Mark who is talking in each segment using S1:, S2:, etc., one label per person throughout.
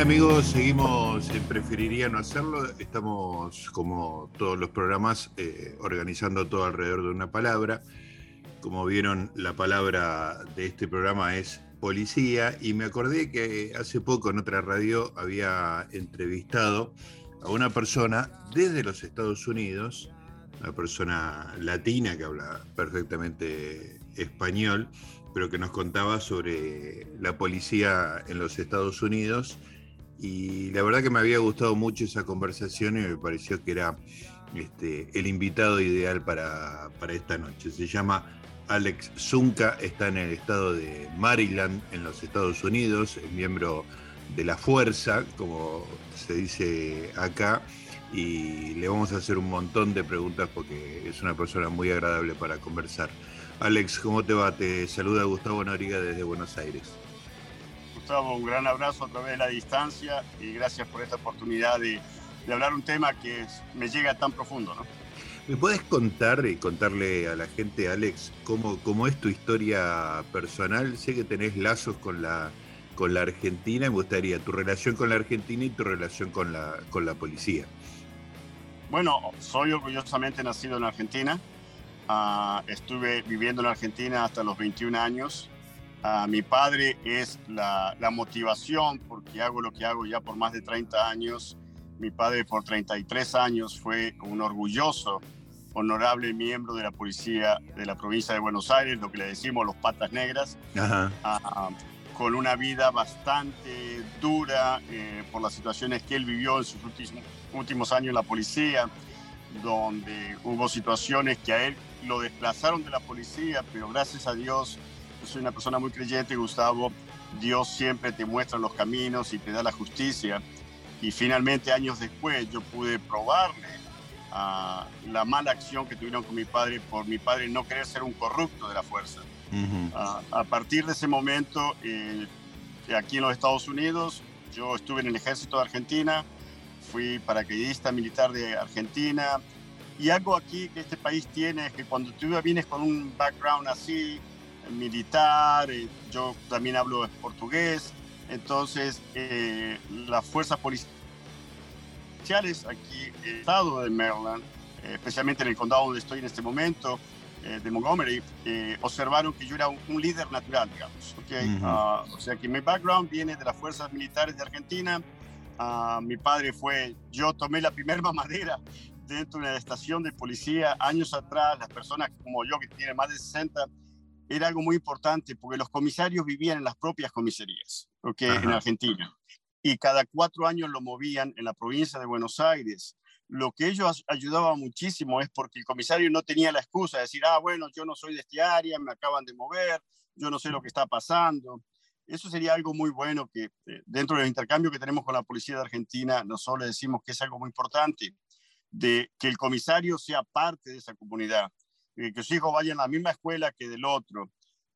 S1: amigos, seguimos en Preferiría no hacerlo. Estamos, como todos los programas, eh, organizando todo alrededor de una palabra. Como vieron, la palabra de este programa es policía y me acordé que hace poco en otra radio había entrevistado a una persona desde los Estados Unidos, una persona latina que habla perfectamente español, pero que nos contaba sobre la policía en los Estados Unidos y la verdad que me había gustado mucho esa conversación y me pareció que era este, el invitado ideal para, para esta noche. Se llama Alex Zunca, está en el estado de Maryland, en los Estados Unidos, es miembro de la Fuerza, como se dice acá, y le vamos a hacer un montón de preguntas porque es una persona muy agradable para conversar. Alex, ¿cómo te va? Te saluda Gustavo Noriga desde Buenos Aires.
S2: Gustavo, un gran abrazo a través de la distancia y gracias por esta oportunidad de, hablar un tema que me llega tan profundo. ¿no?
S1: ¿Me puedes contar y contarle a la gente, Alex, cómo, cómo es tu historia personal? Sé que tenés lazos con la, con la Argentina, me gustaría tu relación con la Argentina y tu relación con la, con la policía.
S2: Bueno, soy orgullosamente nacido en Argentina. Ah, estuve viviendo en Argentina hasta los 21 años mi padre es la, motivación porque hago lo que hago ya por más de 30 años. Mi padre por 33 años fue un orgulloso, honorable miembro de la policía de la provincia de Buenos Aires, lo que le decimos los patas negras, con una vida bastante dura eh, por las situaciones que él vivió en sus últimos, últimos años en la policía, donde hubo situaciones que a él lo desplazaron de la policía, pero gracias a Dios soy una persona muy creyente, Gustavo. Dios siempre te muestra los caminos y te da la justicia. Y finalmente, años después, yo pude probarle a la mala acción que tuvieron con mi padre por mi padre no querer ser un corrupto de la fuerza. a partir de ese momento, eh, aquí en los Estados Unidos, yo estuve en el ejército de Argentina, fui paracaidista militar de Argentina. Y algo aquí que este país tiene es que cuando tú vienes con un background así, militar, eh, yo también hablo portugués, entonces eh, las fuerzas policiales aquí en el estado de Maryland, eh, especialmente en el condado donde estoy en este momento, de Montgomery, observaron que yo era un, líder natural, digamos. ¿okay? Ah, o sea que mi background viene de las fuerzas militares de Argentina. Uh, mi padre fue, yo tomé la primera mamadera dentro de una estación de policía años atrás, las personas como yo que tienen más de 60 era algo muy importante porque los comisarios vivían en las propias comisarías, ¿okay? en Argentina. Y cada cuatro años lo movían en la provincia de Buenos Aires. Lo que ellos ayudaban muchísimo es porque el comisario no tenía la excusa de decir, ah, bueno, yo no soy de este área, me acaban de mover, yo no sé lo que está pasando. Eso sería algo muy bueno que eh, dentro del intercambio que tenemos con la policía de Argentina, nosotros le decimos que es algo muy importante, de que el comisario sea parte de esa comunidad que sus hijos vayan a la misma escuela que del otro.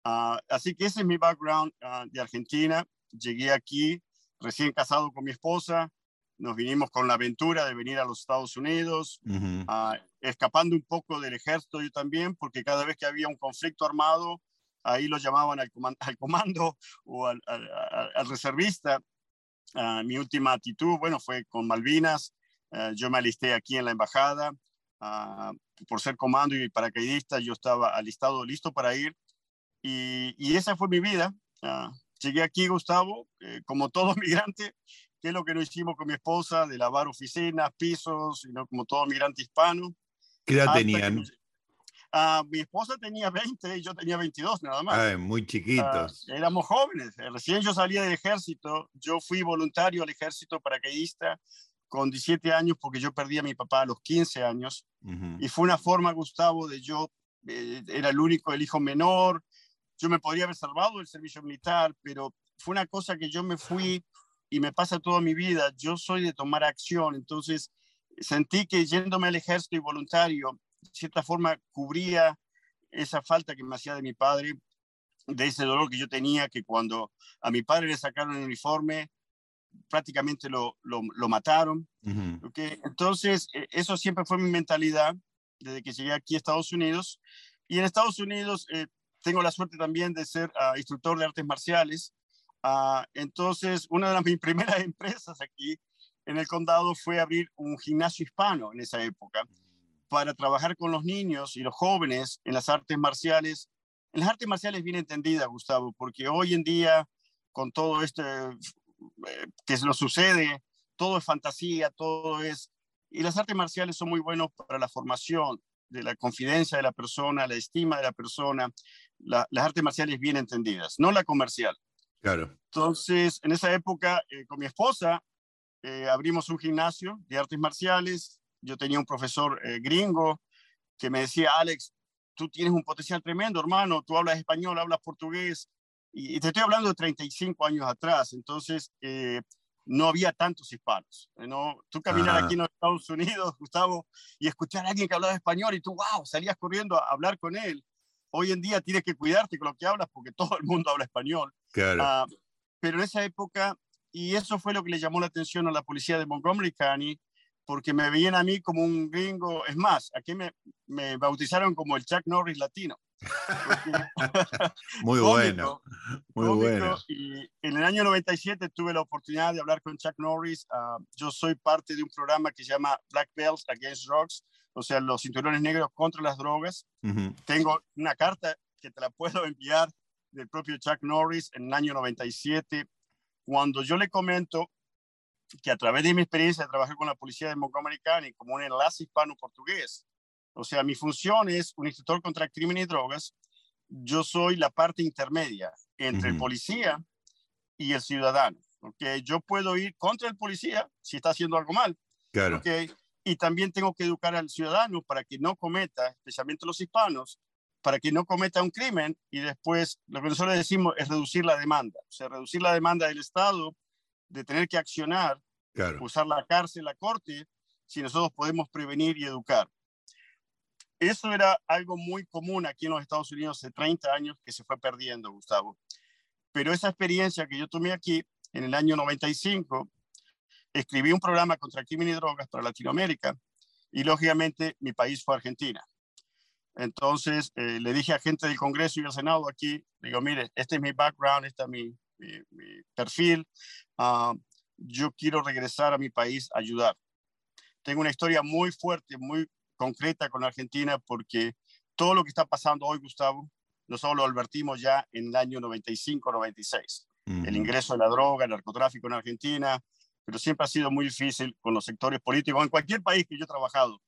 S2: Ah, así que ese es mi background ah, de Argentina. Llegué aquí recién casado con mi esposa, nos vinimos con la aventura de venir a los Estados Unidos, ah, escapando un poco del ejército yo también, porque cada vez que había un conflicto armado, ahí lo llamaban al, al comando o al, al, reservista. mi última actitud, bueno, fue con Malvinas. yo me alisté aquí en la embajada por ser comando y paracaidista, yo estaba alistado, listo para ir. Y, y esa fue mi vida. Ah, llegué aquí, Gustavo, eh, como todo migrante, que es lo que no hicimos con mi esposa, de lavar oficinas, pisos, sino como todo migrante hispano.
S1: ¿Qué edad tenían?
S2: Ah, mi esposa tenía 20 y yo tenía 22 nada más.
S1: Ah, muy chiquitos.
S2: éramos jóvenes. Recién yo salía del ejército, yo fui voluntario al ejército paracaidista con 17 años porque yo perdí a mi papá a los 15 años y fue una forma, Gustavo, de yo, eh, era el único, el hijo menor, yo me podría haber salvado del servicio militar, pero fue una cosa que yo me fui y me pasa toda mi vida, yo soy de tomar acción, entonces sentí que yéndome al ejército y voluntario, de cierta forma cubría esa falta que me hacía de mi padre, de ese dolor que yo tenía, que cuando a mi padre le sacaron el uniforme, prácticamente lo, lo, mataron. Entonces, e, eso siempre fue mi mentalidad desde que llegué aquí a Estados Unidos. Y en Estados Unidos eh, tengo la suerte también de ser ah, instructor de artes marciales. Ah, entonces, una de mis primeras empresas aquí en el condado fue abrir un gimnasio hispano en esa época para trabajar con los niños y los jóvenes en las artes marciales. En las artes marciales bien entendida, Gustavo, porque hoy en día, con todo esto eh, que nos sucede, todo es fantasía, todo es... Y las artes marciales son muy buenos para la formación de la confidencia de la persona, la estima de la persona, las artes marciales bien entendidas, no la comercial.
S1: Claro.
S2: Entonces, en esa época, eh, con mi esposa, eh, abrimos un gimnasio de artes marciales. Yo tenía un profesor eh, gringo que me decía, Alex, tú tienes un potencial tremendo, hermano, tú hablas español, hablas portugués, y, te estoy hablando de 35 años atrás, entonces no había tantos hispanos. ¿no? Tú caminar aquí en los Estados Unidos, Gustavo, y escuchar a alguien que hablaba español y tú, wow, salías corriendo a hablar con él hoy en día tienes que cuidarte con lo que hablas porque todo el mundo habla español.
S1: Claro. Ah,
S2: pero en esa época, y eso fue lo que le llamó la atención a la policía de Montgomery County, porque me veían a mí como un gringo. Es más, aquí me, me bautizaron como el Chuck Norris latino.
S1: muy bueno, muy bueno.
S2: Y en el año 97 tuve la oportunidad de hablar con Chuck Norris. Ah, yo soy parte de un programa que se llama Black Belts Against Drugs, o sea, los cinturones negros contra las drogas. Tengo una carta que te la puedo enviar del propio Chuck Norris en el año 97, cuando yo le comento que a través de mi experiencia de trabajar con la policía de Montgomery County como un enlace hispano-portugués, o sea, mi función es un instructor contra el crimen y drogas, yo soy la parte intermedia entre el policía y el ciudadano. ¿okay? Yo puedo ir contra el policía si está haciendo algo mal.
S1: Claro.
S2: ¿okay? y también tengo que educar al ciudadano para que no cometa, especialmente los hispanos, para que no cometa un crimen y después lo que nosotros decimos es reducir la demanda, o sea, reducir la demanda del Estado de tener que accionar, usar la cárcel, la corte, si nosotros podemos prevenir y educar. Eso era algo muy común aquí en los Estados Unidos hace 30 años que se fue perdiendo, Gustavo. Pero esa experiencia que yo tomé aquí en el año 95 escribí un programa contra el crimen y drogas para Latinoamérica y lógicamente mi país fue Argentina. Entonces eh, le dije a gente del Congreso y del Senado aquí, digo, mire, este es mi background, este es mi, perfil, ah, yo quiero regresar a mi país a ayudar. Tengo una historia muy fuerte, muy concreta con Argentina porque todo lo que está pasando hoy, Gustavo, nosotros lo advertimos ya en el año 95-96. El ingreso de la droga, el narcotráfico en Argentina, pero siempre ha sido muy difícil con los sectores políticos en cualquier país que yo he trabajado.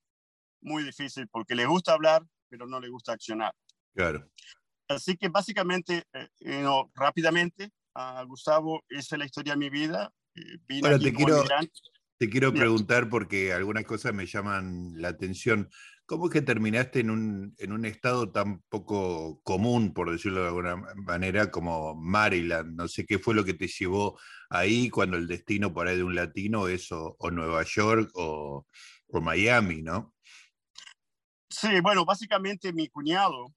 S2: Muy difícil porque les gusta hablar, pero no les gusta accionar.
S1: Claro.
S2: Así que básicamente, eh, eh, rápidamente, a Gustavo, esa es la historia de mi vida.
S1: Eh, vine te quiero, te quiero preguntar porque algunas cosas me llaman la atención. ¿Cómo es que terminaste en un, en un estado tan poco común, por decirlo de alguna manera, como Maryland? No sé qué fue lo que te llevó ahí cuando el destino por ahí de un latino es o, Nueva York o, Miami, ¿no?
S2: Sí, bueno, básicamente mi cuñado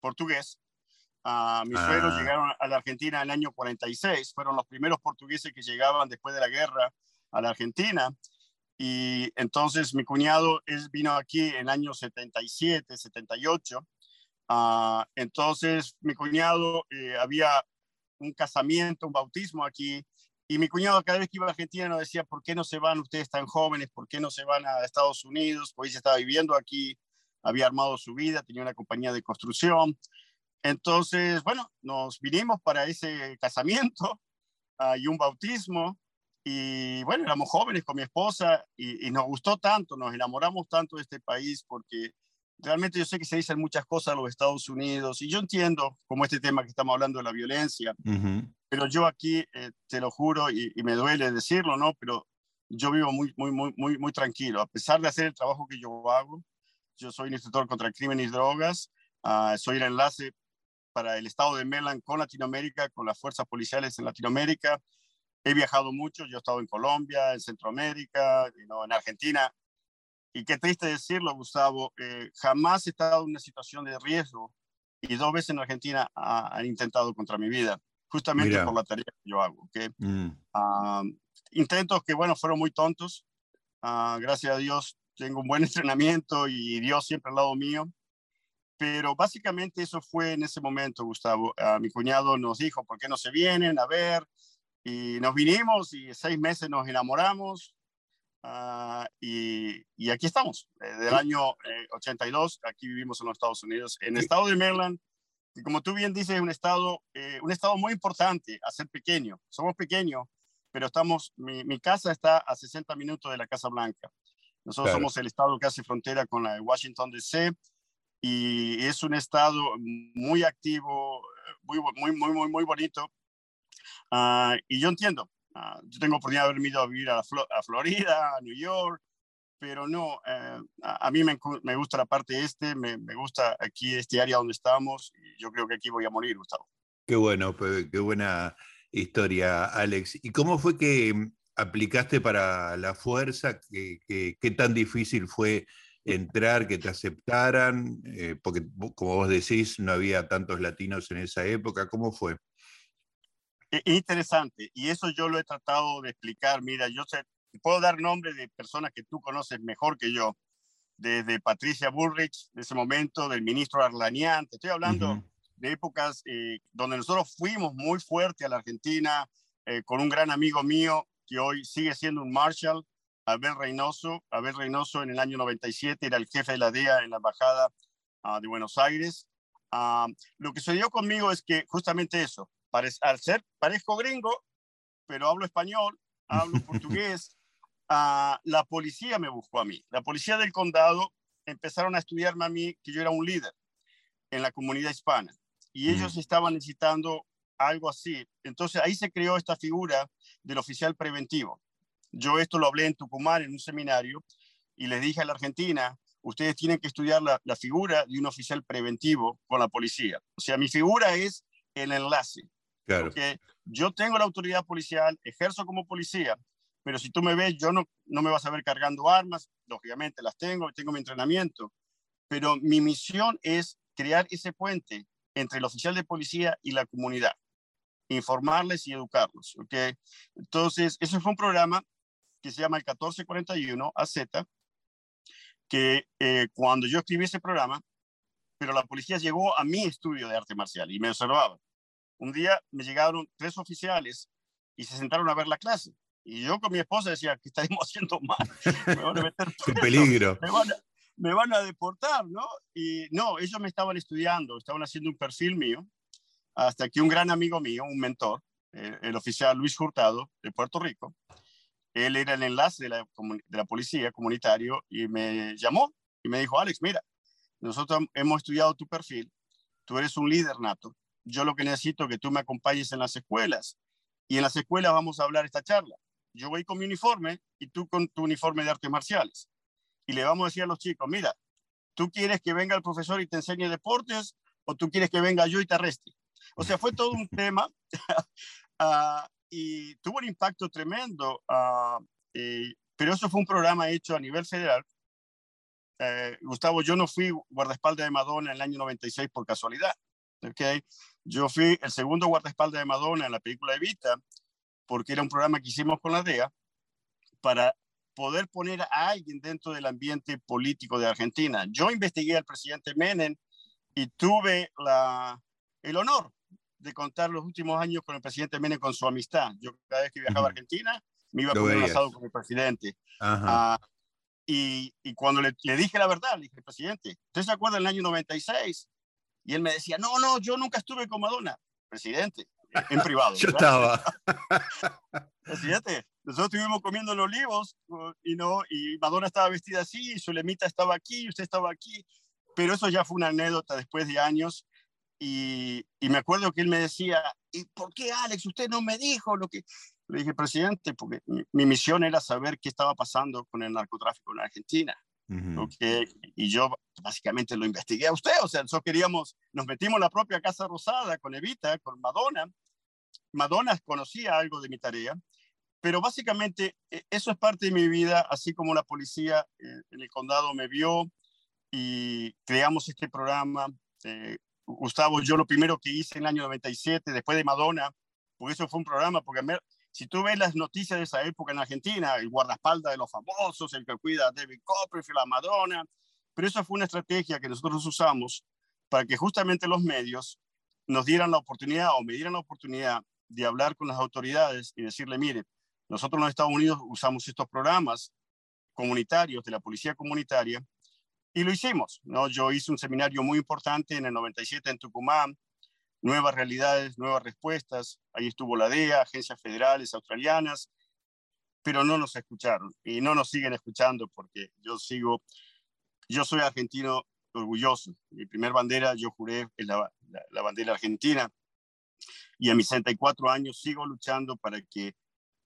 S2: portugués, uh, mis suegros ah. llegaron a la Argentina en el año 46, fueron los primeros portugueses que llegaban después de la guerra a la Argentina y entonces mi cuñado él vino aquí en el año 77, 78. Ah, entonces mi cuñado eh, había un casamiento, un bautismo aquí. Y mi cuñado cada vez que iba a Argentina nos decía, ¿por qué no se van ustedes tan jóvenes? ¿Por qué no se van a Estados Unidos? Pues se estaba viviendo aquí, había armado su vida, tenía una compañía de construcción. Entonces, bueno, nos vinimos para ese casamiento uh, y un bautismo. Y bueno, éramos jóvenes con mi esposa y, nos gustó tanto, nos enamoramos tanto de este país porque realmente yo sé que se dicen muchas cosas en los Estados Unidos y yo entiendo como este tema que estamos hablando de la violencia, pero yo aquí, eh, te lo juro y, me duele decirlo, ¿no? Pero yo vivo muy, muy, muy, muy, muy tranquilo. A pesar de hacer el trabajo que yo hago, yo soy instructor contra el crimen y drogas, uh, soy el enlace para el estado de Maryland con Latinoamérica, con las fuerzas policiales en Latinoamérica he viajado mucho, yo he estado en Colombia, en Centroamérica, en Argentina, y qué triste decirlo, Gustavo, eh, jamás he estado en una situación de riesgo y dos veces en Argentina han intentado contra mi vida, justamente por la tarea que yo hago. Mm. Ah, intentos que, bueno, fueron muy tontos. Ah, gracias a Dios tengo un buen entrenamiento y Dios siempre al lado mío. pero básicamente eso fue en ese momento, Gustavo. a mi cuñado nos dijo, ¿por qué no se vienen a ver? Y nos vinimos y seis meses nos enamoramos. Ah, y, y, aquí estamos, desde el año 82, eh, aquí vivimos en los Estados Unidos, en el estado de Maryland, y como tú bien dices, es un estado, eh, un estado muy importante a ser pequeño. Somos pequeños, pero estamos, mi, mi, casa está a 60 minutos de la Casa Blanca. Nosotros somos el estado que hace frontera con la de Washington DC y es un estado muy activo, muy, muy, muy, muy, muy bonito. Uh, y yo entiendo, uh, yo tengo oportunidad de haber ido a vivir a, Florida, a New York, pero no, uh, a, mí me, me, gusta la parte este, me, me, gusta aquí este área donde estamos y yo creo que aquí voy a morir, Gustavo.
S1: Qué bueno, qué buena historia, Alex. ¿Y cómo fue que aplicaste para la fuerza? ¿Qué, qué, qué tan difícil fue entrar, que te aceptaran? Eh, porque como vos decís, no había tantos latinos en esa época. ¿Cómo fue?
S2: Es interesante, y eso yo lo he tratado de explicar. Mira, yo sé, puedo dar nombre de personas que tú conoces mejor que yo, desde Patricia Bullrich, de ese momento, del ministro Arlanian, te estoy hablando uh -huh. de épocas eh, donde nosotros fuimos muy fuerte a la Argentina, eh, con un gran amigo mío que hoy sigue siendo un Marshall, Abel Reynoso. Abel Reynoso en el año 97 era el jefe de la DEA en la Embajada uh, de Buenos Aires. Uh, lo que sucedió conmigo es que justamente eso, al ser, parezco gringo, pero hablo español, hablo portugués, uh, la policía me buscó a mí. La policía del condado empezaron a estudiarme a mí que yo era un líder en la comunidad hispana y ellos mm. estaban necesitando algo así. Entonces ahí se creó esta figura del oficial preventivo. Yo esto lo hablé en Tucumán en un seminario y les dije a la Argentina, ustedes tienen que estudiar la, la, figura de un oficial preventivo con la policía. O sea, mi figura es el enlace.
S1: Claro.
S2: Porque yo tengo la autoridad policial, ejerzo como policía, pero si tú me ves, yo no, no me vas a ver cargando armas, lógicamente las tengo, tengo mi entrenamiento, pero mi misión es crear ese puente entre el oficial de policía y la comunidad, informarles y educarlos. ¿okay? Entonces, ese fue un programa que se llama el 1441 AZ, que eh, cuando yo escribí ese programa, pero la policía llegó a mi estudio de arte marcial y me observaba. Un día me llegaron tres oficiales y se sentaron a ver la clase. Y yo con mi esposa decía, que estaremos haciendo mal? Me van a meter
S1: Qué peligro.
S2: Me van, a, me van a deportar, ¿no? Y no, ellos me estaban estudiando, estaban haciendo un perfil mío, hasta que un gran amigo mío, un mentor, el oficial Luis Hurtado de Puerto Rico, él era el enlace de la, de la policía comunitario y me llamó y me dijo, Alex, mira, nosotros hemos estudiado tu perfil, tú eres un líder nato, yo lo que necesito es que tú me acompañes en las escuelas y en las escuelas vamos a hablar esta charla. Yo voy con mi uniforme y tú con tu uniforme de artes marciales. Y le vamos a decir a los chicos, mira, ¿tú quieres que venga el profesor y te enseñe deportes o tú quieres que venga yo y te arreste? O sea, fue todo un tema. uh, y tuvo un impacto tremendo, uh, eh, pero eso fue un programa hecho a nivel federal. Eh, Gustavo, yo no fui guardaespaldas de Madonna en el año 96 por casualidad. ¿okay? Yo fui el segundo guardaespaldas de Madonna en la película Evita, porque era un programa que hicimos con la DEA para poder poner a alguien dentro del ambiente político de Argentina. Yo investigué al presidente Menem y tuve la, el honor de contar los últimos años con el presidente Menem con su amistad. Yo cada vez que viajaba a Argentina me iba a un asado con el presidente. Uh, y, y, cuando le, le, dije la verdad, le dije, presidente, ¿usted se acuerda del año 96? Y él me decía, no, no, yo nunca estuve con Madonna. Presidente, en privado.
S1: yo estaba.
S2: presidente, nosotros estuvimos comiendo los olivos y, no, y Madonna estaba vestida así, y su lemita estaba aquí, y usted estaba aquí. Pero eso ya fue una anécdota después de años y, y, me acuerdo que él me decía, ¿y por qué Alex? Usted no me dijo lo que... Le dije, presidente, porque mi, mi misión era saber qué estaba pasando con el narcotráfico en Argentina. Uh -huh. okay. Y yo básicamente lo investigué a usted, o sea, nosotros queríamos, nos metimos en la propia Casa Rosada con Evita, con Madonna. Madonna conocía algo de mi tarea, pero básicamente e, eso es parte de mi vida, así como la policía eh, en el condado me vio y creamos este programa. Eh, Gustavo, yo lo primero que hice en el año 97, después de Madonna, porque eso fue un programa, porque si tú ves las noticias de esa época en Argentina, el guardaespaldas de los famosos, el que cuida a David Copperfield, a Madonna, pero eso fue una estrategia que nosotros usamos para que justamente los medios nos dieran la oportunidad o me dieran la oportunidad de hablar con las autoridades y decirle, mire, nosotros en los Estados Unidos usamos estos programas comunitarios de la policía comunitaria y lo hicimos. ¿no? Yo hice un seminario muy importante en el 97 en Tucumán, nuevas realidades, nuevas respuestas. Ahí estuvo la DEA, agencias federales australianas, pero no nos escucharon y no nos siguen escuchando porque yo sigo, yo soy argentino orgulloso. Mi primer bandera, yo juré, es la, la, bandera argentina. Y a mis 64 años sigo luchando para que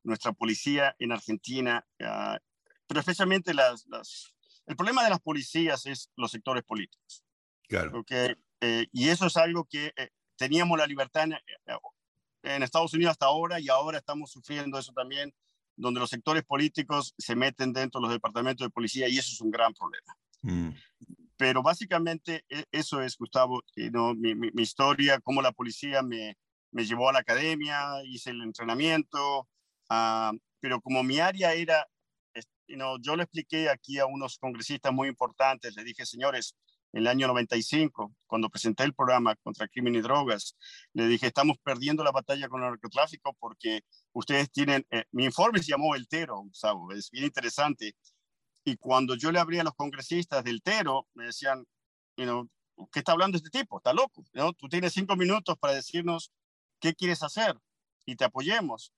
S2: nuestra policía en Argentina, uh, pero especialmente las, las, el problema de las policías es los sectores políticos.
S1: Claro.
S2: Okay? Eh, y eso es algo que eh, teníamos la libertad en, eh, en, Estados Unidos hasta ahora y ahora estamos sufriendo eso también, donde los sectores políticos se meten dentro de los departamentos de policía y eso es un gran problema. Mm. Pero básicamente e, eso es, Gustavo, ¿no? mi, mi, mi, historia, cómo la policía me, me, llevó a la academia, hice el entrenamiento, uh, pero como mi área era, you know, yo le expliqué aquí a unos congresistas muy importantes, le dije, señores, en el año 95, cuando presenté el programa contra crimen y drogas, le dije, estamos perdiendo la batalla con el narcotráfico porque ustedes tienen, eh, mi informe se llamó El Tero, Gustavo, es bien interesante, y cuando yo le abría a los congresistas del Tero, me decían, you know, ¿qué está hablando este tipo? Está loco. ¿no? Tú tienes cinco minutos para decirnos qué quieres hacer y te apoyemos.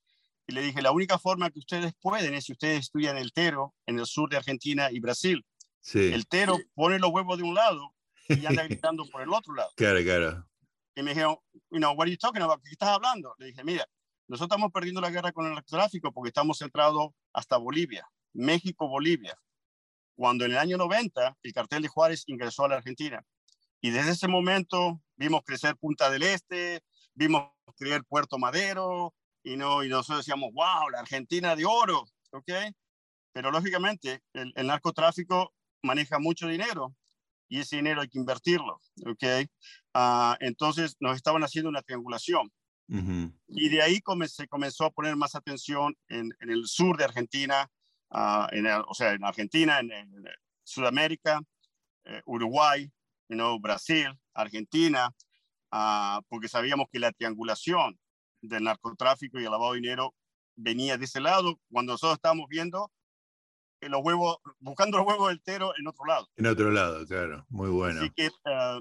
S2: Y le dije, la única forma que ustedes pueden es si ustedes estudian el Tero en el sur de Argentina y Brasil.
S1: Sí.
S2: El Tero pone los huevos de un lado y anda gritando por el otro lado.
S1: Claro, claro.
S2: Y me dijeron, you know, what are you talking about? ¿Qué estás hablando? Le dije, mira, nosotros estamos perdiendo la guerra con el narcotráfico porque estamos centrados hasta Bolivia, México, Bolivia cuando en el año 90 el cartel de Juárez ingresó a la Argentina. Y desde ese momento vimos crecer Punta del Este, vimos crecer Puerto Madero, y, no, y nosotros decíamos, wow, la Argentina de oro, ¿ok? Pero lógicamente el, el narcotráfico maneja mucho dinero y ese dinero hay que invertirlo, ¿ok? Uh, entonces nos estaban haciendo una triangulación. Uh -huh. Y de ahí se comenzó a poner más atención en, en el sur de Argentina, uh, en, o sea, en Argentina, en, en Sudamérica, eh, Uruguay, you know, Brasil, Argentina, uh, porque sabíamos que la triangulación del narcotráfico y el lavado de dinero venía de ese lado, cuando nosotros estábamos viendo los huevos, buscando los huevos del tero en otro lado.
S1: En otro lado, claro, muy bueno.
S2: Así que uh,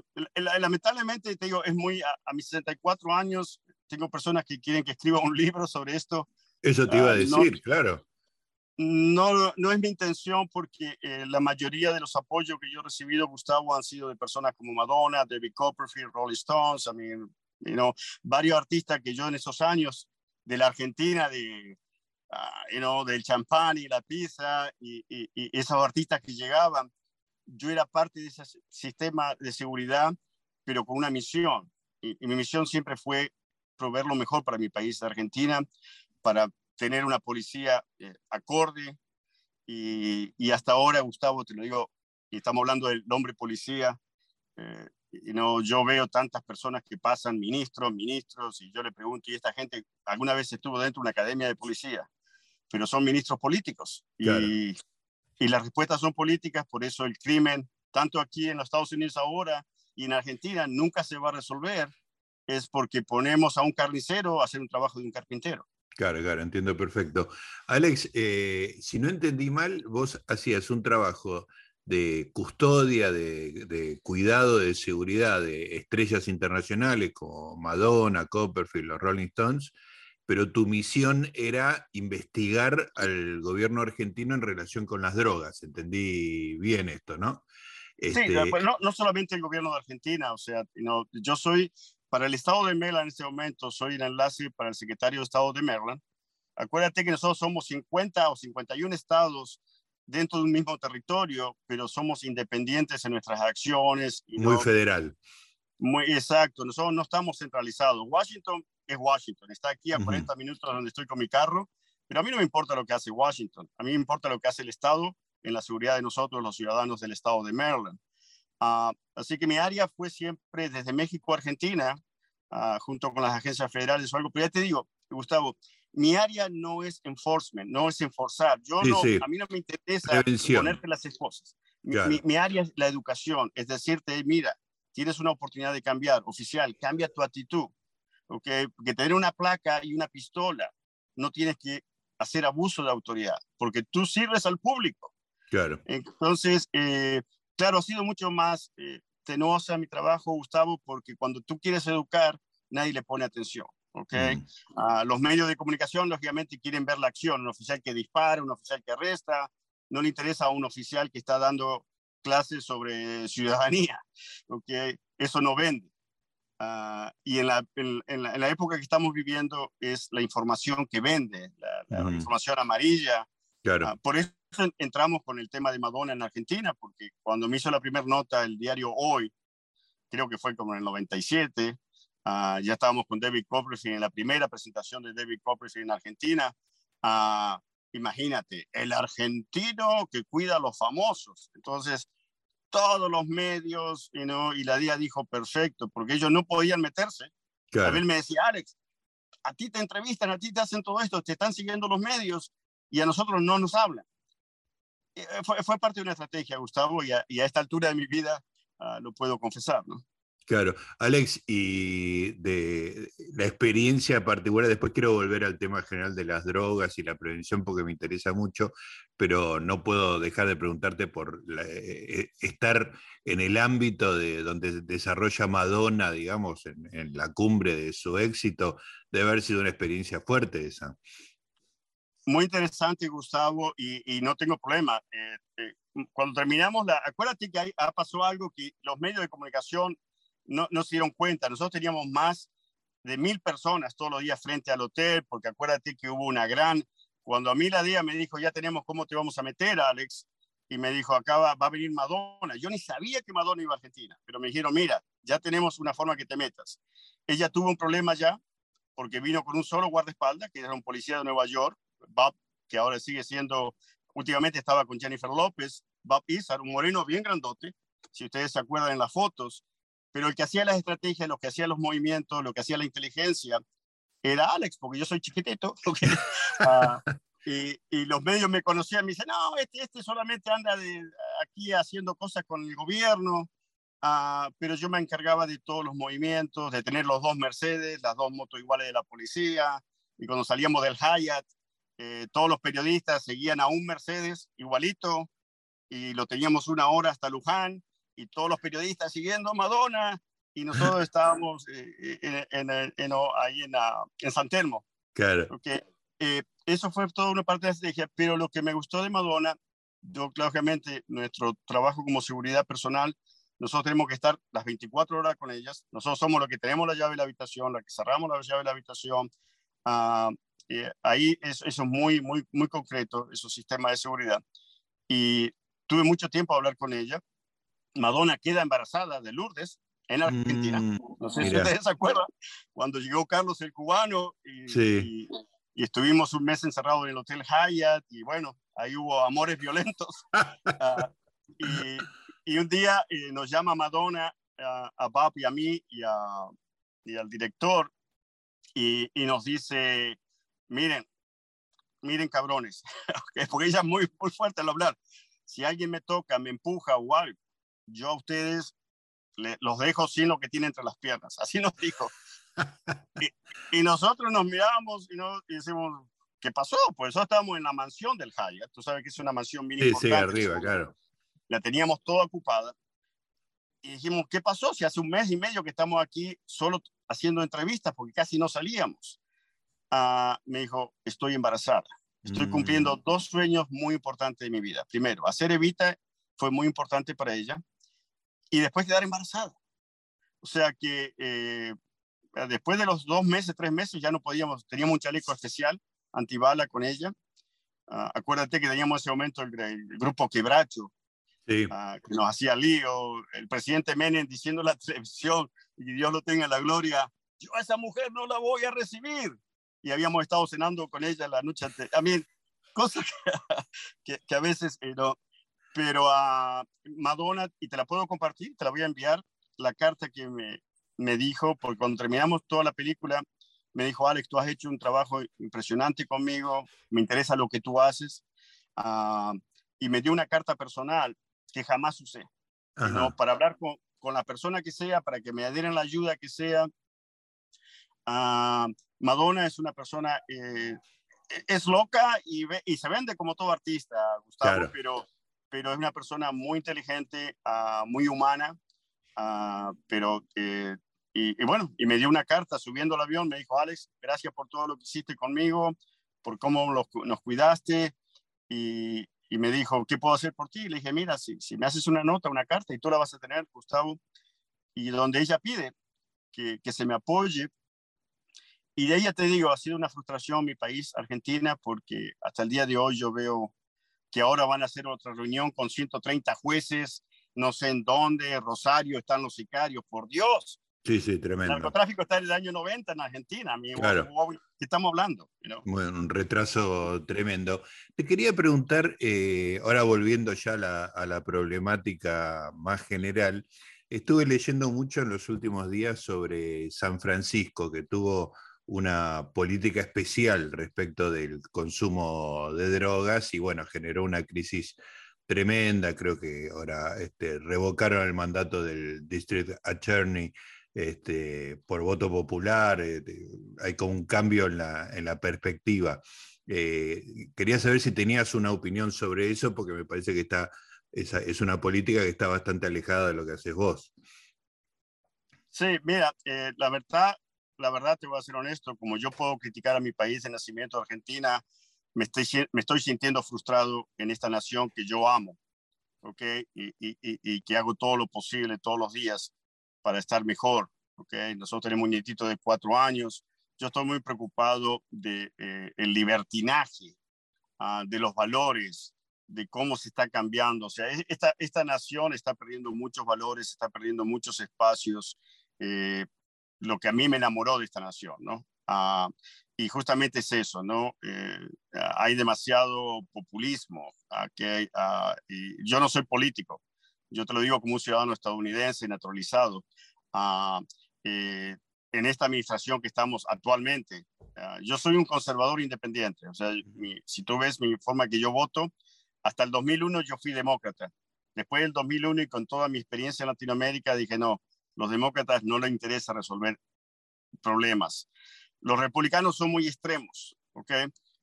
S2: lamentablemente, te digo, es muy, a, a, mis 64 años, tengo personas que quieren que escriba un libro sobre esto.
S1: Eso te iba a decir,
S2: no,
S1: claro.
S2: No, no es mi intención porque eh, la mayoría de los apoyos que yo he recibido, Gustavo, han sido de personas como Madonna, David Copperfield, Rolling Stones, I mean, you know, varios artistas que yo en esos años de la Argentina, de, uh, you know, del champán y la pizza, y, y, y, esos artistas que llegaban, yo era parte de ese sistema de seguridad, pero con una misión. Y, y mi misión siempre fue proveer lo mejor para mi país, Argentina, para tener una policía eh, acorde y, hasta ahora, Gustavo, te lo digo, y estamos hablando del hombre policía, eh, y no, yo veo tantas personas que pasan, ministros, ministros, y yo le pregunto, ¿y esta gente alguna vez estuvo dentro de una academia de policía? Pero son ministros políticos
S1: claro.
S2: y, y las respuestas son políticas, por eso el crimen, tanto aquí en los Estados Unidos ahora y en Argentina, nunca se va a resolver, es porque ponemos a un carnicero a hacer un trabajo de un carpintero.
S1: Claro, claro, entiendo perfecto. Alex, eh, si no entendí mal, vos hacías un trabajo de custodia, de, de, cuidado, de seguridad de estrellas internacionales como Madonna, Copperfield, los Rolling Stones, pero tu misión era investigar al gobierno argentino en relación con las drogas. Entendí bien esto, ¿no?
S2: Este... Sí, pues no, no, solamente el gobierno de Argentina, o sea, no, yo soy para el estado de Maryland en este momento, soy el enlace para el secretario de Estado de Maryland. Acuérdate que nosotros somos 50 o 51 estados dentro de un mismo territorio, pero somos independientes en nuestras acciones.
S1: Y muy no, federal.
S2: Muy exacto, nosotros no estamos centralizados. Washington es Washington, está aquí a 40 uh -huh. minutos donde estoy con mi carro, pero a mí no me importa lo que hace Washington, a mí me importa lo que hace el Estado en la seguridad de nosotros, los ciudadanos del Estado de Maryland. Uh, así que mi área fue siempre desde México a Argentina, uh, junto con las agencias federales o algo. Pero ya te digo, Gustavo, mi área no es enforcement, no es enforzar. Yo
S1: sí,
S2: no,
S1: sí.
S2: a mí no me interesa
S1: Prevención.
S2: ponerte las esposas. Mi,
S1: Claro.
S2: mi, mi, área es la educación, es decirte, mira, tienes una oportunidad de cambiar. Oficial, cambia tu actitud. ¿Ok? Porque tener una placa y una pistola no tienes que hacer abuso de autoridad, porque tú sirves al público.
S1: Claro.
S2: Entonces, eh, claro, ha sido mucho más eh, tenosa mi trabajo, Gustavo, porque cuando tú quieres educar, nadie le pone atención. ¿ok? Mm. los medios de comunicación, lógicamente, quieren ver la acción, un oficial que dispara, un oficial que arresta, no le interesa a un oficial que está dando clases sobre ciudadanía, ¿ok? Eso no vende. Ah, y en la, en, la, época que estamos viviendo es la información que vende, la, información amarilla.
S1: Claro. Ah,
S2: por eso entramos con el tema de Madonna en Argentina, porque cuando me hizo la primera nota el diario Hoy, creo que fue como en el 97, ah, ya estábamos con David Copperfield en la primera presentación de David Copperfield en Argentina. imagínate, el argentino que cuida a los famosos. Entonces, todos los medios, y ¿no? y la DIA dijo perfecto, porque ellos no podían meterse. A mí me decía, Alex, a ti te entrevistan, a ti te hacen todo esto, te están siguiendo los medios y a nosotros no nos hablan. Eh, fue, fue parte de una estrategia, Gustavo, y a, y a esta altura de mi vida uh, lo puedo confesar, ¿no?
S1: Claro, Alex, y de la experiencia particular, después quiero volver al tema general de las drogas y la prevención porque me interesa mucho, pero no puedo dejar de preguntarte por eh, eh, estar en el ámbito de donde desarrolla Madonna, digamos, en, la cumbre de su éxito, debe haber sido una experiencia fuerte esa.
S2: Muy interesante, Gustavo, y, no tengo problema. Eh, cuando terminamos, la, acuérdate que ha pasado algo que los medios de comunicación no, no se dieron cuenta. Nosotros teníamos más de mil personas todos los días frente al hotel, porque acuérdate que hubo una gran, cuando a mí la día me dijo, ya tenemos cómo te vamos a meter, Alex, y me dijo, acá va, a venir Madonna. Yo ni sabía que Madonna iba a Argentina, pero me dijeron, mira, ya tenemos una forma que te metas. Ella tuvo un problema ya, porque vino con un solo guardaespaldas, que era un policía de Nueva York, Bob, que ahora sigue siendo, últimamente estaba con Jennifer López, Bob Izar, un moreno bien grandote, si ustedes se acuerdan en las fotos, pero el que hacía las estrategias, lo que hacía los movimientos, lo que hacía la inteligencia, era Alex, porque yo soy chiquitito. Ah, y, y, los medios me conocían, me dicen, no, este, este solamente anda de, aquí haciendo cosas con el gobierno, uh, pero yo me encargaba de todos los movimientos, de tener los dos Mercedes, las dos motos iguales de la policía, y cuando salíamos del Hyatt, eh, todos los periodistas seguían a un Mercedes igualito, y lo teníamos una hora hasta Luján, y todos los periodistas siguiendo Madonna y nosotros estábamos eh, eh, en, en, ahí en, en, San Telmo.
S1: Claro.
S2: Porque, eh, eso fue toda una parte de la estrategia, pero lo que me gustó de Madonna, yo, lógicamente, nuestro trabajo como seguridad personal, nosotros tenemos que estar las 24 horas con ellas. Nosotros somos los que tenemos la llave de la habitación, los que cerramos la llave de la habitación. Uh, ahí es, eso es muy, muy, muy concreto, esos sistemas de seguridad. Y tuve mucho tiempo a hablar con ella Madonna queda embarazada de Lourdes en Argentina. Mm, no sé si ustedes se acuerdan, cuando llegó Carlos el cubano y, estuvimos un mes encerrados en el Hotel Hyatt y bueno, ahí hubo amores violentos. Ah, y, un día eh, nos llama Madonna a Bob y a mí y, al director y, nos dice, miren, miren cabrones, porque ella es muy, muy fuerte al hablar. Si alguien me toca, me empuja o algo, yo a ustedes los dejo sin lo que tiene entre las piernas. Así nos dijo. y, nosotros nos miramos y, nos, decimos, ¿qué pasó? Pues nosotros estábamos en la mansión del Hyatt. Tú sabes que es una mansión mini.
S1: Sí, sí, arriba, claro.
S2: La teníamos toda ocupada. Y dijimos, ¿qué pasó? Si hace un mes y medio que estamos aquí solo haciendo entrevistas porque casi no salíamos. Ah, me dijo, estoy embarazada. Estoy cumpliendo mm. dos sueños muy importantes de mi vida. Primero, hacer Evita fue muy importante para ella y después quedar embarazada. O sea que eh, después de los dos meses, tres meses, ya no podíamos, teníamos un chaleco especial antibala con ella. Ah, acuérdate que teníamos ese momento el, grupo Quebracho, ah, que nos hacía lío, el presidente Menem diciendo en la televisión, y Dios lo tenga en la gloria, yo a esa mujer no la voy a recibir. Y habíamos estado cenando con ella la noche antes. A mí, cosas que, que, a veces eh, no, pero a Madonna, y te la puedo compartir, te la voy a enviar, la carta que me, me dijo, porque cuando terminamos toda la película, me dijo, Alex, tú has hecho un trabajo impresionante conmigo, me interesa lo que tú haces, uh, y me dio una carta personal que jamás usé, ¿no? para hablar con, con la persona que sea para que me den la ayuda que sea. Ah, Madonna es una persona, eh, es loca y, y, se vende como todo artista, Gustavo, pero, pero es una persona muy inteligente, ah, muy humana, ah, pero... Y, bueno, y me dio una carta subiendo al avión, me dijo, Alex, gracias por todo lo que hiciste conmigo, por cómo nos cuidaste, y, me dijo, ¿qué puedo hacer por ti? Y le dije, mira, si, si me haces una nota, una carta, y tú la vas a tener, Gustavo, y donde ella pide que, que se me apoye, y de ella te digo, ha sido una frustración mi país, Argentina, porque hasta el día de hoy yo veo que ahora van a hacer otra reunión con 130 jueces, no sé en dónde, Rosario, están los sicarios, por Dios.
S1: Sí, sí, tremendo.
S2: El narcotráfico está en el año 90 en Argentina, amigo. Claro. ¿Qué estamos hablando?
S1: Bueno, un retraso tremendo. Te quería preguntar, eh, ahora volviendo ya a la, a la problemática más general, estuve leyendo mucho en los últimos días sobre San Francisco, que tuvo una política especial respecto del consumo de drogas y bueno, generó una crisis tremenda, creo que ahora este, revocaron el mandato del District Attorney este, por voto popular, eh, hay como un cambio en la, en la perspectiva. Eh, quería saber si tenías una opinión sobre eso, porque me parece que está, es, es una política que está bastante alejada de lo que haces vos.
S2: Sí, mira, eh, la verdad, la verdad te voy a ser honesto, como yo puedo criticar a mi país de nacimiento, Argentina, me estoy, me estoy sintiendo frustrado en esta nación que yo amo, ¿ok? Y, y, y, que hago todo lo posible todos los días para estar mejor, ¿ok? Nosotros tenemos un nietito de cuatro años, yo estoy muy preocupado de eh, el libertinaje, uh, de los valores, de cómo se está cambiando. O sea, esta, esta nación está perdiendo muchos valores, está perdiendo muchos espacios. Eh, lo que a mí me enamoró de esta nación, ¿no? Ah, y justamente es eso, ¿no? Eh, hay demasiado populismo. que ah, y yo no soy político, yo te lo digo como un ciudadano estadounidense naturalizado. Ah, eh, en esta administración que estamos actualmente, yo soy un conservador independiente. O sea, si tú ves mi forma que yo voto, hasta el 2001 yo fui demócrata. Después del 2001 y con toda mi experiencia en Latinoamérica dije, no, los demócratas no les interesa resolver problemas. Los republicanos son muy extremos, ¿ok?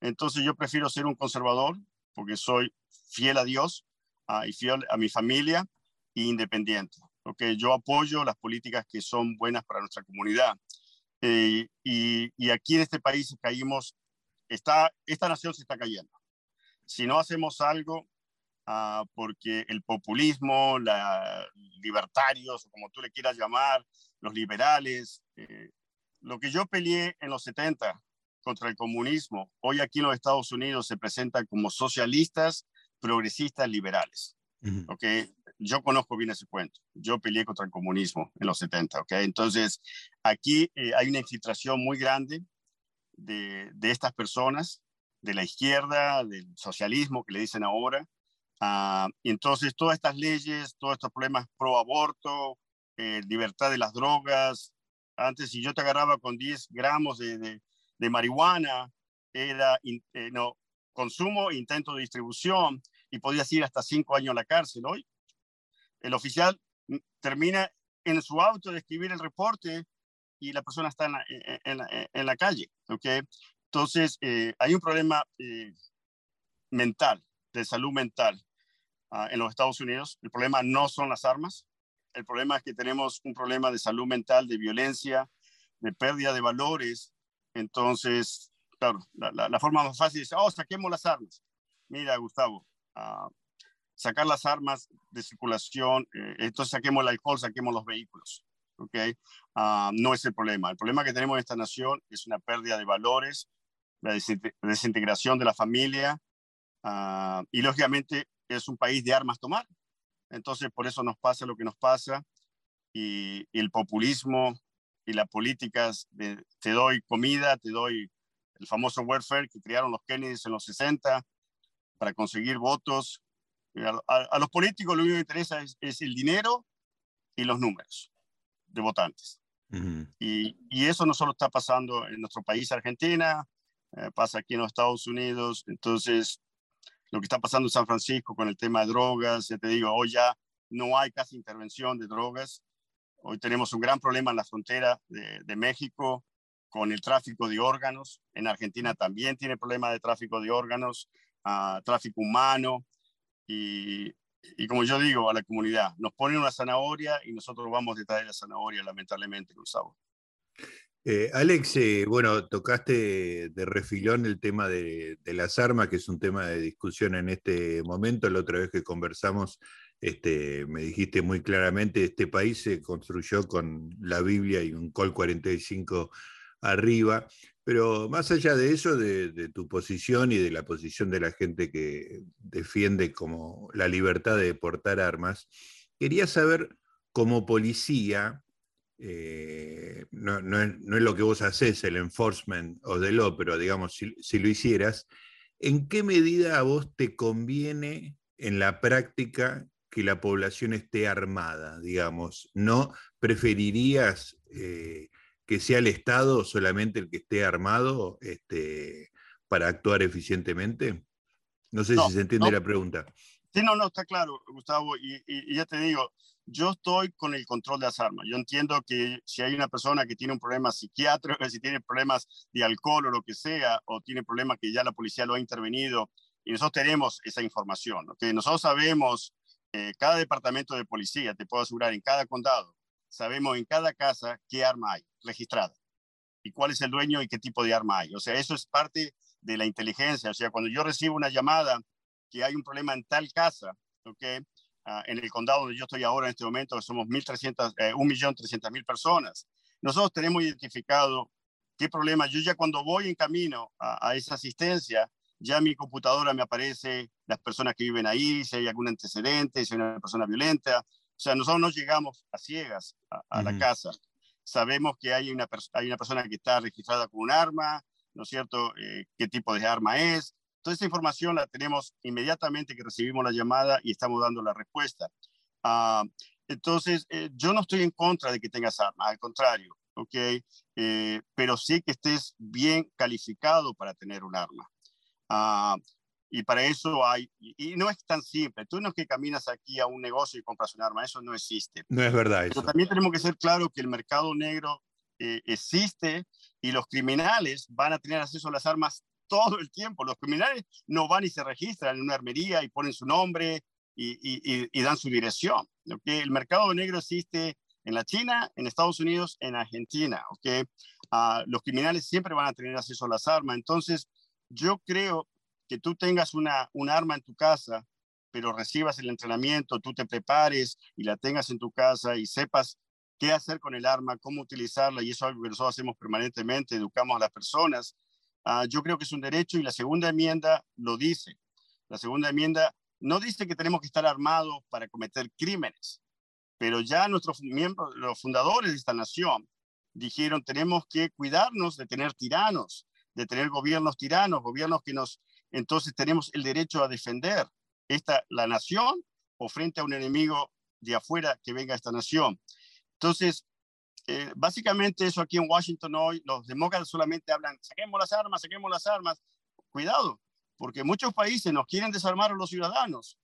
S2: Entonces yo prefiero ser un conservador porque soy fiel a Dios y fiel a mi familia e independiente, ¿ok? Yo apoyo las políticas que son buenas para nuestra comunidad. Eh, y, y, aquí en este país caímos, está, esta nación se está cayendo. Si no hacemos algo, uh, porque el populismo, la, libertarios, o como tú le quieras llamar, los liberales, eh, lo que yo peleé en los 70 contra el comunismo, hoy aquí en los Estados Unidos se presenta como socialistas, progresistas, liberales. okay? Yo conozco bien ese cuento. Yo peleé contra el comunismo en los 70. ¿okay? Entonces, aquí eh, hay una infiltración muy grande de, de, estas personas, de la izquierda, del socialismo que le dicen ahora. Y entonces, todas estas leyes, todos estos problemas pro aborto, eh, libertad de las drogas, antes, si yo te agarraba con 10 gramos de, de, marihuana, era eh, no, consumo, intento de distribución y podías ir hasta 5 años a la cárcel. Hoy, el oficial termina en su auto de escribir el reporte y la persona está en la, en la, en la calle. ¿okay? Entonces, eh, hay un problema eh, mental, de salud mental uh, en los Estados Unidos. El problema no son las armas, el problema es que tenemos un problema de salud mental, de violencia, de pérdida de valores. Entonces, claro, la, forma más fácil es, oh, saquemos las armas. Mira, Gustavo, uh, sacar las armas de circulación, eh, entonces saquemos el alcohol, saquemos los vehículos. ¿ok? Uh, no es el problema. El problema que tenemos en esta nación es una pérdida de valores, la desintegración de la familia uh, y, lógicamente, es un país de armas tomar. Entonces, por eso nos pasa lo que nos pasa y, el populismo y las políticas de te doy comida, te doy el famoso welfare que crearon los Kennedys en los 60 para conseguir votos. A, los políticos lo único que interesa es, el dinero y los números de votantes. y, y, eso no solo está pasando en nuestro país, Argentina, eh, pasa aquí en los Estados Unidos. Entonces, lo que está pasando en San Francisco con el tema de drogas, ya te digo, hoy ya no hay casi intervención de drogas. Hoy tenemos un gran problema en la frontera de, México con el tráfico de órganos. En Argentina también tiene problema de tráfico de órganos, uh, tráfico humano. Y, y, como yo digo a la comunidad, nos ponen una zanahoria y nosotros vamos detrás de la zanahoria, lamentablemente, Gustavo.
S1: Eh, Alex, eh, bueno, tocaste de refilón el tema de, las armas, que es un tema de discusión en este momento. La otra vez que conversamos, este, me dijiste muy claramente, este país se construyó con la Biblia y un Col 45 arriba. Pero más allá de eso, de, tu posición y de la posición de la gente que defiende como la libertad de portar armas, quería saber como policía, eh, no, es, lo que vos haces, el enforcement o de lo, pero digamos, si, lo hicieras, ¿en qué medida a vos te conviene en la práctica que la población esté armada, digamos? ¿No preferirías eh, que sea el Estado solamente el que esté armado este, para actuar eficientemente? No sé si se entiende la pregunta.
S2: Sí, no, no, está claro, Gustavo, y ya te digo, yo estoy con el control de las armas. Yo entiendo que si hay una persona que tiene un problema psiquiátrico, si tiene problemas de alcohol o lo que sea, o tiene problemas que ya la policía lo ha intervenido, y nosotros tenemos esa información, que nosotros sabemos, eh, cada departamento de policía, te puedo asegurar, en cada condado, sabemos en cada casa qué arma hay registrada y cuál es el dueño y qué tipo de arma hay. O sea, eso es parte de la inteligencia. O sea, cuando yo recibo una llamada que hay un problema en tal casa, ¿ok? Ah, en el condado donde yo estoy ahora en este momento, somos 1.300, eh, 1.300.000 personas. Nosotros tenemos identificado qué problema. Yo ya cuando voy en camino a, esa asistencia, ya mi computadora me aparece las personas que viven ahí, si hay algún antecedente, si hay una persona violenta. O sea, nosotros no llegamos a ciegas a, la casa. Sabemos que hay una, hay una persona que está registrada con un arma, ¿no es cierto? Eh, ¿Qué tipo de arma es? Toda esta información la tenemos inmediatamente que recibimos la llamada y estamos dando la respuesta. Ah, entonces, eh, yo no estoy en contra de que tengas armas, al contrario, ¿ok? Eh, pero sí que estés bien calificado para tener un arma. Ah, y para eso hay, y, no es tan simple, tú no es que caminas aquí a un negocio y compras un arma, eso no existe.
S1: No es verdad. Eso.
S2: Pero también tenemos que ser claros que el mercado negro eh, existe y los criminales van a tener acceso a las armas todo el tiempo. Los criminales no van y se registran en una armería y ponen su nombre y, dan su dirección. ¿okay? El mercado negro existe en la China, en Estados Unidos, en Argentina. ¿okay? Ah, los criminales siempre van a tener acceso a las armas. Entonces, yo creo que tú tengas una, un arma en tu casa, pero recibas el entrenamiento, tú te prepares y la tengas en tu casa y sepas qué hacer con el arma, cómo utilizarla, y eso es algo que nosotros hacemos permanentemente, educamos a las personas Ah, yo creo que es un derecho y la segunda enmienda lo dice. La segunda enmienda no dice que tenemos que estar armados para cometer crímenes, pero ya nuestros miembros, los fundadores de esta nación, dijeron tenemos que cuidarnos de tener tiranos, de tener gobiernos tiranos, gobiernos que nos, entonces tenemos el derecho a defender esta, la nación o frente a un enemigo de afuera que venga a esta nación. Entonces, eh, básicamente eso aquí en Washington hoy, los demócratas solamente hablan, saquemos las armas, saquemos las armas. Cuidado, porque muchos países nos quieren desarmar a los ciudadanos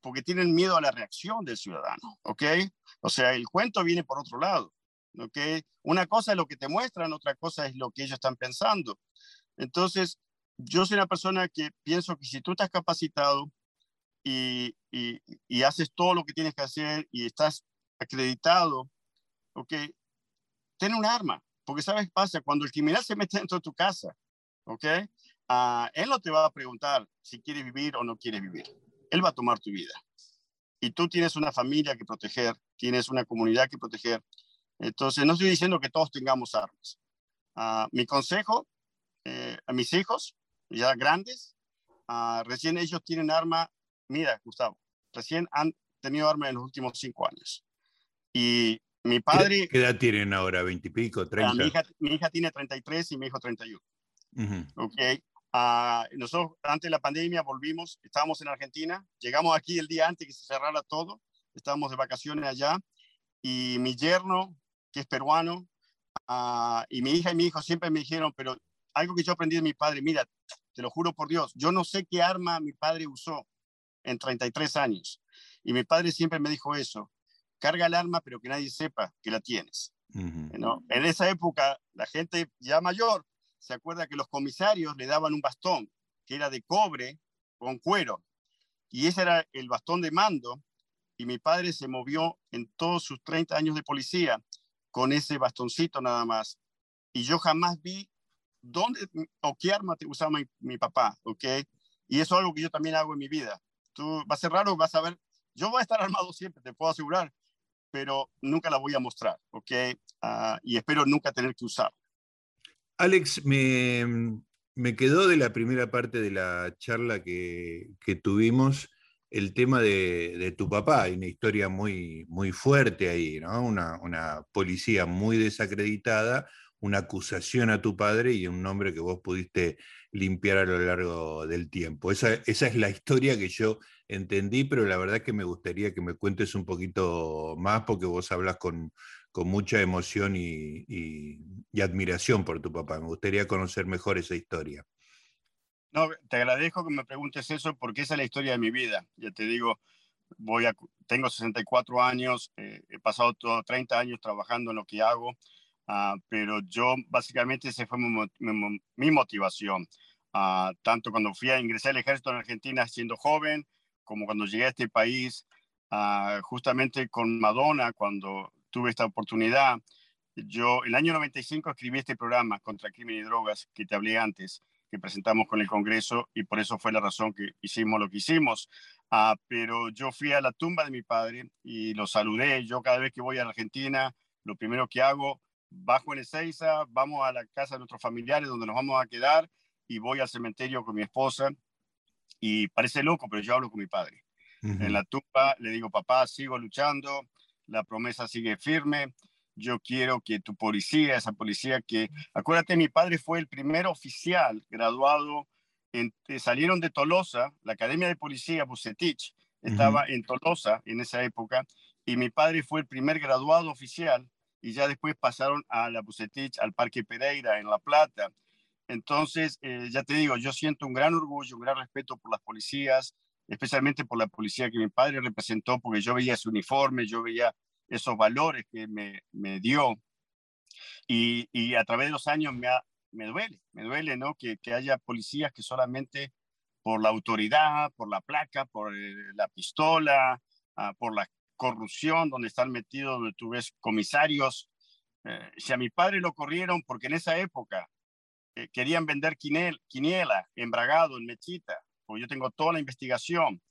S2: porque tienen miedo a la reacción del ciudadano, ¿ok? O sea, el cuento viene por otro lado, ¿ok? Una cosa es lo que te muestran, otra cosa es lo que ellos están pensando. Entonces, yo soy una persona que pienso que si tú estás capacitado y, y, y haces todo lo que tienes que hacer y estás acreditado, ¿ok? Ten un arma, porque sabes qué pasa, cuando el criminal se mete dentro de tu casa, ¿ok? Uh, él no te va a preguntar si quiere vivir o no quiere vivir. Él va a tomar tu vida. Y tú tienes una familia que proteger, tienes una comunidad que proteger. Entonces, no estoy diciendo que todos tengamos armas. Uh, mi consejo eh, a mis hijos, ya grandes, uh, recién ellos tienen arma. Mira, Gustavo, recién han tenido arma en los últimos cinco años. Y mi padre...
S1: ¿Qué edad tienen ahora? ¿20 30?
S2: mi, hija, mi hija tiene 33 y mi hijo 31. Ok. Uh, nosotros antes de la pandemia volvimos, estábamos en Argentina, llegamos aquí el día antes que se cerrara todo, estábamos de vacaciones allá y mi yerno, que es peruano, uh, y mi hija y mi hijo siempre me dijeron, pero algo que yo aprendí de mi padre, mira, te lo juro por Dios, yo no sé qué arma mi padre usó en 33 años. Y mi padre siempre me dijo eso, carga el arma, pero que nadie sepa que la tienes. ¿no? En esa época, la gente ya mayor se acuerda que los comisarios le daban un bastón que era de cobre con cuero. Y ese era el bastón de mando. Y mi padre se movió en todos sus 30 años de policía con ese bastoncito nada más. Y yo jamás vi dónde o qué arma usaba mi, mi papá, ¿ok? Y eso es algo que yo también hago en mi vida. Tú va a ser raro, vas a ver, yo voy a estar armado siempre, te puedo asegurar, pero nunca la voy a mostrar, ¿ok? Ah, y espero nunca tener que usar.
S1: Alex, me, me, quedó de la primera parte de la charla que, que tuvimos el tema de, de, tu papá, hay una historia muy, muy fuerte ahí, ¿no? Una, una policía muy desacreditada, una acusación a tu padre y un nombre que vos pudiste limpiar a lo largo del tiempo. Esa, esa, es la historia que yo entendí, pero la verdad que me gustaría que me cuentes un poquito más porque vos hablas con, con mucha emoción y, y, y, admiración por tu papá. Me gustaría conocer mejor esa historia.
S2: No, te agradezco que me preguntes eso porque esa es la historia de mi vida. Ya te digo, voy a, tengo 64 años, eh, he pasado todo 30 años trabajando en lo que hago Uh, pero yo básicamente esa fue mi, mi, mi motivación, uh, tanto cuando fui a ingresar al ejército en Argentina siendo joven, como cuando llegué a este país, uh, justamente con Madonna, cuando tuve esta oportunidad. Yo, el año 95, escribí este programa contra crimen y drogas que te hablé antes, que presentamos con el Congreso, y por eso fue la razón que hicimos lo que hicimos. pero yo fui a la tumba de mi padre y lo saludé. Yo cada vez que voy a Argentina, lo primero que hago bajo en Ezeiza, vamos a la casa de nuestros familiares donde nos vamos a quedar y voy al cementerio con mi esposa y parece loco, pero yo hablo con mi padre. Uh -huh. En la tumba le digo, papá, sigo luchando, la promesa sigue firme, yo quiero que tu policía, esa policía que, acuérdate, mi padre fue el primer oficial graduado, en, eh, salieron de Tolosa, la Academia de Policía, Bucetich, estaba uh -huh. en Tolosa en esa época, y mi padre fue el primer graduado oficial y ya después pasaron a la Bucetich, al Parque Pereira, en La Plata. Entonces, eh, ya te digo, yo siento un gran orgullo, un gran respeto por las policías, especialmente por la policía que mi padre representó, porque yo veía su uniforme, yo veía esos valores que me, me dio. Y, y, a través de los años me, me duele, me duele, ¿no? Que, que, haya policías que solamente por la autoridad, por la placa, por eh, la pistola, uh, por la corrupción, donde están metidos, donde tú ves comisarios. Eh, si a mi padre lo corrieron porque en esa época eh, querían vender quinel, quiniela, embragado, en mechita, porque yo tengo toda la investigación,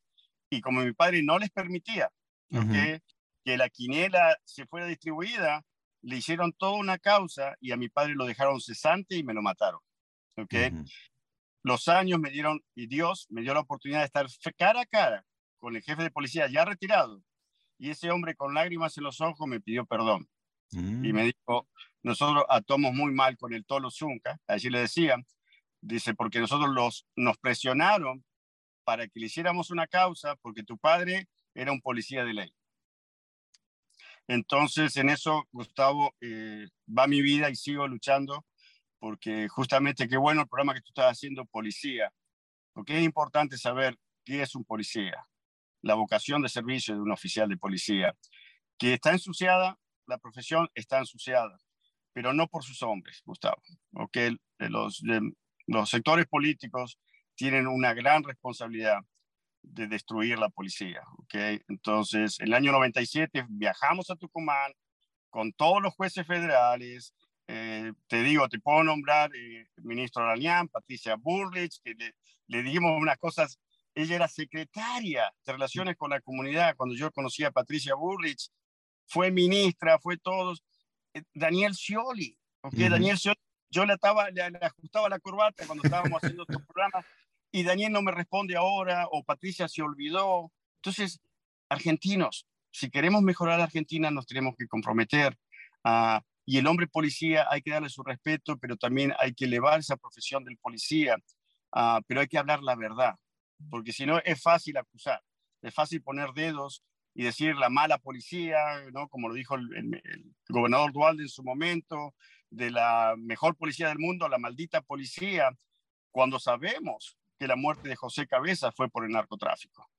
S2: y como mi padre no les permitía uh -huh. que la quiniela se fuera distribuida, le hicieron toda una causa y a mi padre lo dejaron cesante y me lo mataron. ¿okay? Uh -huh. Los años me dieron, y Dios me dio la oportunidad de estar cara a cara con el jefe de policía ya retirado, y ese hombre con lágrimas en los ojos me pidió perdón. Mm. Y me dijo, nosotros actuamos muy mal con el Tolo Zunca, así le decía, dice, porque nosotros los, nos presionaron para que le hiciéramos una causa, porque tu padre era un policía de ley. Entonces, en eso, Gustavo, eh, va mi vida y sigo luchando, porque justamente qué bueno el programa que tú estás haciendo, policía, porque es importante saber qué es un policía la vocación de servicio de un oficial de policía, que está ensuciada, la profesión está ensuciada, pero no por sus hombres, Gustavo. ¿okay? Los, sectores políticos tienen una gran responsabilidad de destruir la policía. ¿okay? Entonces, el año 97 viajamos a Tucumán con todos los jueces federales. Eh, te digo, te puedo nombrar eh, el ministro Aranian, Patricia Burrich, que le, le dijimos unas cosas ella era secretaria de Relaciones con la Comunidad cuando yo conocí a Patricia Burrich. Fue ministra, fue todos. Eh, Daniel Scioli, okay? Uh -huh. Daniel Scioli, yo le, ataba, le, le, ajustaba la corbata cuando estábamos haciendo estos programas y Daniel no me responde ahora o Patricia se olvidó. Entonces, argentinos, si queremos mejorar a Argentina nos tenemos que comprometer. Uh, y el hombre policía hay que darle su respeto, pero también hay que elevar esa profesión del policía. Uh, pero hay que hablar la verdad porque si no es fácil acusar, es fácil poner dedos y decir la mala policía, ¿no? como lo dijo el, el, el, gobernador Dualde en su momento, de la mejor policía del mundo, la maldita policía, cuando sabemos que la muerte de José Cabeza fue por el narcotráfico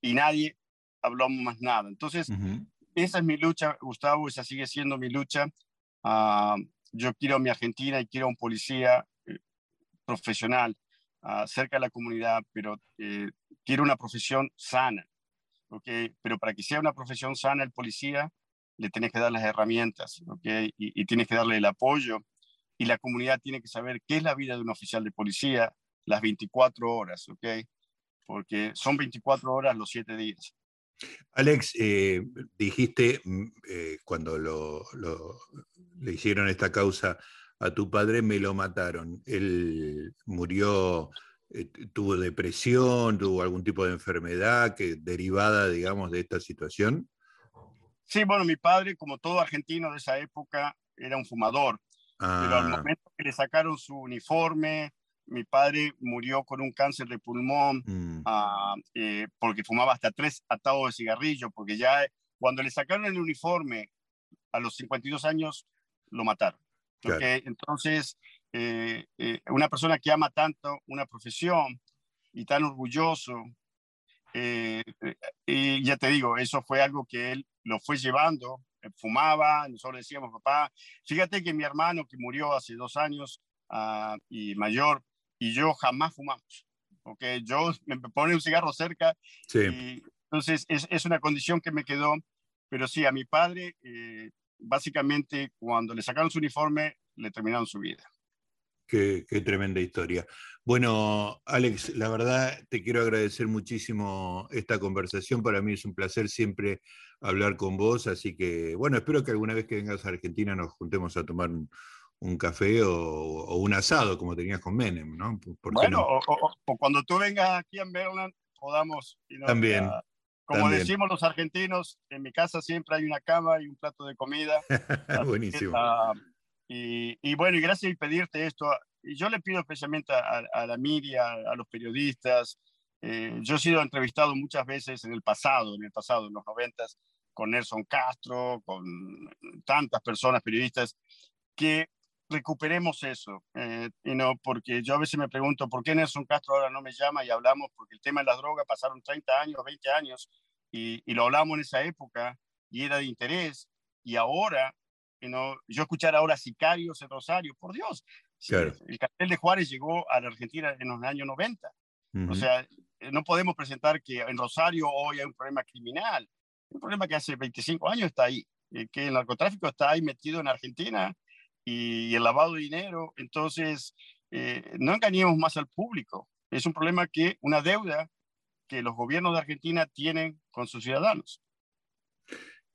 S2: y nadie habló más nada. Entonces, uh -huh. esa es mi lucha, Gustavo, esa sigue siendo mi lucha. Ah, yo quiero a mi Argentina y quiero a un policía eh, profesional ah, cerca de la comunidad, pero eh, quiero una profesión sana. ¿okay? Pero para que sea una profesión sana el policía, le tienes que dar las herramientas ¿okay? y, y tienes que darle el apoyo. Y la comunidad tiene que saber qué es la vida de un oficial de policía las 24 horas, ¿ok? Porque son 24 horas los 7 días.
S1: Alex, eh, dijiste mm, eh, cuando lo, le hicieron esta causa a tu padre, me lo mataron. Él murió, eh, tuvo depresión, tuvo algún tipo de enfermedad que derivada, digamos, de esta situación.
S2: Sí, bueno, mi padre, como todo argentino de esa época, era un fumador. Pero al ah. momento que le sacaron su uniforme, mi padre murió con un cáncer de pulmón mm. ah, eh, porque fumaba hasta tres atados de cigarrillo, porque ya cuando le sacaron el uniforme a los 52 años, lo mataron. Entonces, eh, eh, una persona que ama tanto una profesión y tan orgulloso, y ya te digo, eso fue algo que él lo fue llevando, fumaba, nosotros decíamos, papá, fíjate que mi hermano que murió hace dos años ah, y mayor, y yo jamás fumamos. ¿ok? Yo me pone un cigarro cerca. Y, entonces es, es, una condición que me quedó. Pero sí, a mi padre, eh, básicamente, cuando le sacaron su uniforme, le terminaron su vida.
S1: Qué, qué, tremenda historia. Bueno, Alex, la verdad te quiero agradecer muchísimo esta conversación. Para mí es un placer siempre hablar con vos, así que bueno, espero que alguna vez que vengas a Argentina nos juntemos a tomar un, un café o, un asado como tenías con Menem, ¿no?
S2: bueno, O, cuando tú vengas aquí en Maryland podamos...
S1: también.
S2: Como decimos los argentinos, en mi casa siempre hay una cama y un plato de comida.
S1: Buenísimo.
S2: y, bueno, y gracias por pedirte esto. Y yo le pido especialmente a, la media, a los periodistas. Eh, yo he sido entrevistado muchas veces en el pasado, en el pasado, en los noventas, con Nelson Castro, con tantas personas, periodistas, que recuperemos eso. Eh, y no, porque yo a veces me pregunto, ¿por qué Nelson Castro ahora no me llama y hablamos? Porque el tema de las drogas pasaron 30 años, 20 años, y, y lo hablamos en esa época y era de interés. Y ahora, no, yo escuchar ahora sicarios en Rosario, por Dios, el cartel de Juárez llegó a la Argentina en los años 90. O sea, eh, no podemos presentar que en Rosario hoy hay un problema criminal, un problema que hace 25 años está ahí, eh, que el narcotráfico está ahí metido en Argentina y el lavado de dinero. Entonces, eh, no engañemos más al público. Es un problema que, una deuda que los gobiernos de Argentina tienen con sus ciudadanos.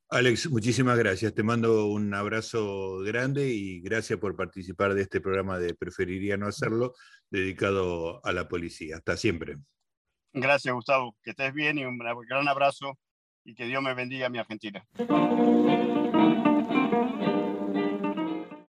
S1: Alex, muchísimas gracias. Te mando un abrazo grande y gracias por participar de este programa de Preferiría no hacerlo, dedicado a la policía. Hasta siempre.
S2: Gracias, Gustavo. Que estés bien y un gran abrazo y que Dios me bendiga a mi Argentina.